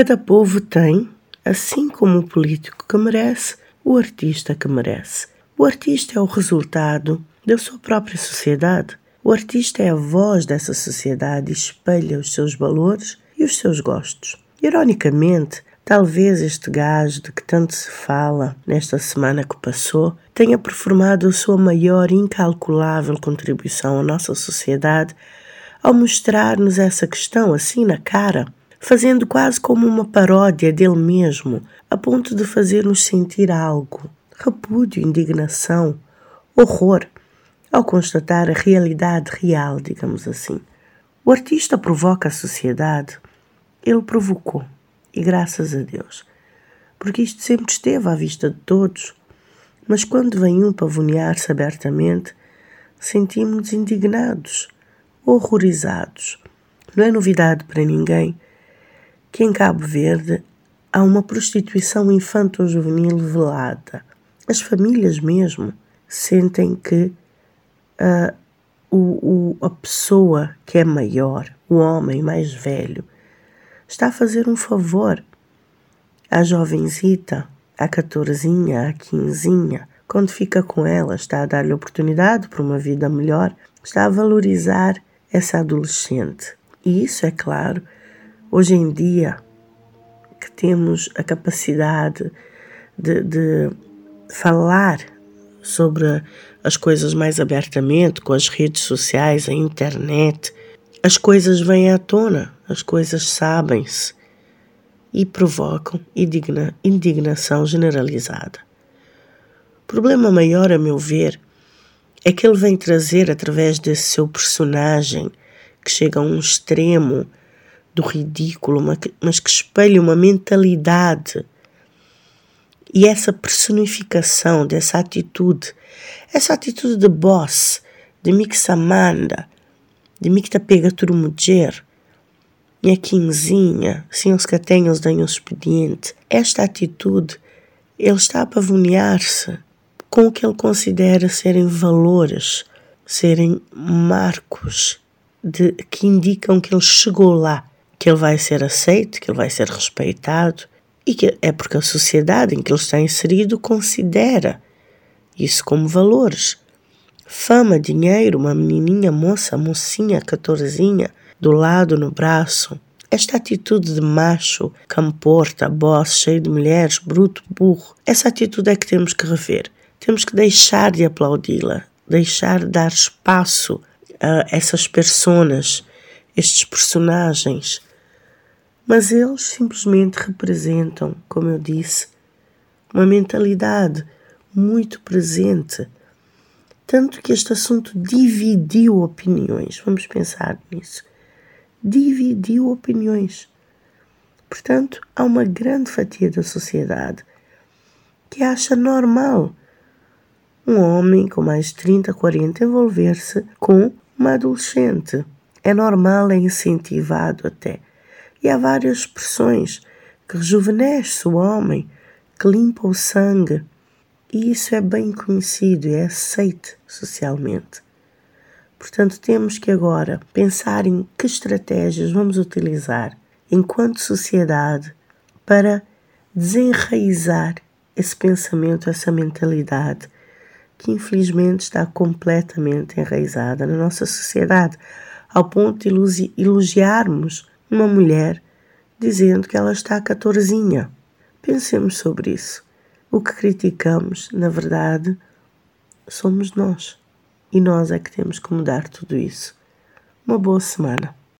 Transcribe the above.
Cada povo tem, assim como o político que merece, o artista que merece. O artista é o resultado da sua própria sociedade. O artista é a voz dessa sociedade e espelha os seus valores e os seus gostos. Ironicamente, talvez este gajo de que tanto se fala nesta semana que passou tenha performado a sua maior e incalculável contribuição à nossa sociedade ao mostrar-nos essa questão assim na cara, fazendo quase como uma paródia dele mesmo, a ponto de fazer-nos sentir algo, repúdio, indignação, horror ao constatar a realidade real, digamos assim. O artista provoca a sociedade, ele provocou, e graças a Deus, porque isto sempre esteve à vista de todos, mas quando vem um pavonear-se abertamente, sentimos-nos indignados, horrorizados. Não é novidade para ninguém que em Cabo Verde há uma prostituição infanto-juvenil velada. As famílias mesmo sentem que uh, o, o, a pessoa que é maior, o homem mais velho, está a fazer um favor à jovenzita, à catorzinha, à quinzinha. Quando fica com ela, está a dar-lhe oportunidade para uma vida melhor, está a valorizar essa adolescente. E isso, é claro, hoje em dia que temos a capacidade de, de falar sobre as coisas mais abertamente, com as redes sociais, a internet. As coisas vêm à tona, as coisas sabem-se e provocam indigna, indignação generalizada. O problema maior, a meu ver, é que ele vem trazer, através desse seu personagem, que chega a um extremo do ridículo, mas que espelha uma mentalidade. E essa personificação dessa atitude, essa atitude de boss, de mim que se manda, de te pega tudo mulher, minha quinzinha, assim os que têm os dão expediente, esta atitude, ele está a pavonear-se com o que ele considera serem valores, serem marcos de, que indicam que ele chegou lá, que ele vai ser aceito, que ele vai ser respeitado, e que é porque a sociedade em que ele está inserido considera isso como valores. Fama, dinheiro, uma menininha, moça, mocinha, catorzinha, do lado no braço. Esta atitude de macho, camporta, boss, cheio de mulheres, bruto, burro, essa atitude é que temos que rever. Temos que deixar de aplaudi-la, deixar de dar espaço a essas personas, estes personagens mas eles simplesmente representam, como eu disse, uma mentalidade muito presente. Tanto que este assunto dividiu opiniões. Vamos pensar nisso. Dividiu opiniões. Portanto, há uma grande fatia da sociedade que acha normal um homem com mais de 30, 40 envolver-se com uma adolescente. É normal, é incentivado até. E há várias expressões que rejuvenesce o homem, que limpa o sangue. E isso é bem conhecido e é aceito socialmente. Portanto, temos que agora pensar em que estratégias vamos utilizar enquanto sociedade para desenraizar esse pensamento, essa mentalidade que infelizmente está completamente enraizada na nossa sociedade, ao ponto de elogiarmos uma mulher dizendo que ela está catorzinha. Pensemos sobre isso. O que criticamos, na verdade, somos nós. E nós é que temos que mudar tudo isso. Uma boa semana.